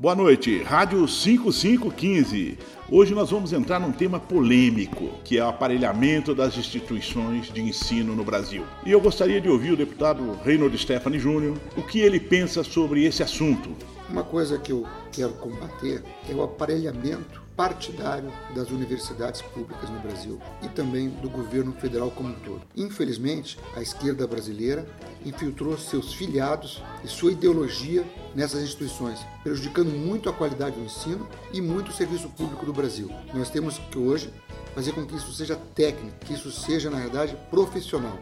Boa noite, Rádio 5515. Hoje nós vamos entrar num tema polêmico, que é o aparelhamento das instituições de ensino no Brasil. E eu gostaria de ouvir o deputado Reynold Stephanie Júnior, o que ele pensa sobre esse assunto. Uma coisa que eu quero combater é o aparelhamento partidário das universidades públicas no Brasil e também do governo federal como um todo. Infelizmente, a esquerda brasileira infiltrou seus filiados e sua ideologia nessas instituições, prejudicando muito a qualidade do ensino e muito o serviço público do Brasil. Nós temos que hoje fazer com que isso seja técnico, que isso seja, na verdade, profissional.